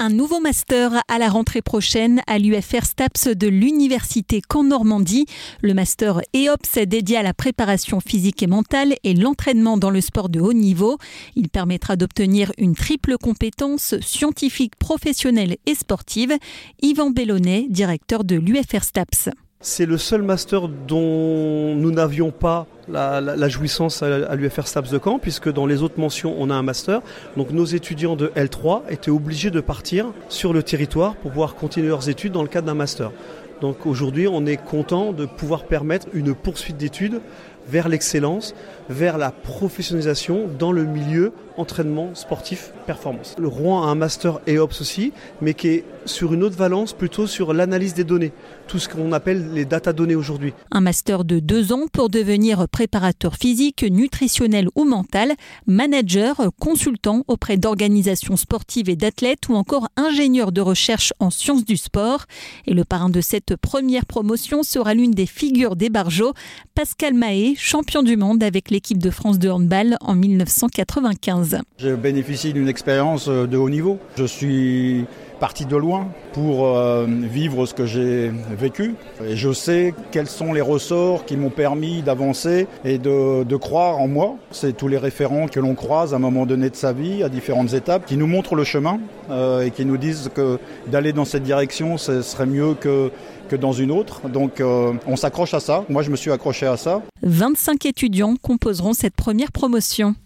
Un nouveau master à la rentrée prochaine à l'UFR STAPS de l'Université Caen Normandie. Le master EOPS est dédié à la préparation physique et mentale et l'entraînement dans le sport de haut niveau. Il permettra d'obtenir une triple compétence scientifique, professionnelle et sportive. Yvan Bellonnet, directeur de l'UFR STAPS. C'est le seul master dont nous n'avions pas la, jouissance à, l'UFR STAPS de Caen, puisque dans les autres mentions, on a un master. Donc nos étudiants de L3 étaient obligés de partir sur le territoire pour pouvoir continuer leurs études dans le cadre d'un master. Donc aujourd'hui, on est content de pouvoir permettre une poursuite d'études vers l'excellence, vers la professionnalisation dans le milieu entraînement sportif performance. Le Rouen a un master EOPS aussi, mais qui est sur une autre valence, plutôt sur l'analyse des données, tout ce qu'on appelle les data données aujourd'hui. Un master de deux ans pour devenir préparateur physique, nutritionnel ou mental, manager, consultant auprès d'organisations sportives et d'athlètes ou encore ingénieur de recherche en sciences du sport. Et le parrain de cette première promotion sera l'une des figures des Barjots, Pascal Mahé, champion du monde avec l'équipe de France de handball en 1995. Je bénéficie d'une expérience de haut niveau. Je suis parti de loin pour euh, vivre ce que j'ai vécu. Je sais quels sont les ressorts qui m'ont permis d'avancer et de, croire en moi. C'est tous les référents que l'on croise à un moment donné de sa vie, à différentes étapes, qui nous montrent le chemin euh, et qui nous disent que d'aller dans cette direction, ce serait mieux que, que dans une autre. Donc euh, on s'accroche à ça. Moi, je me suis accroché à ça. 25 étudiants composeront cette première promotion.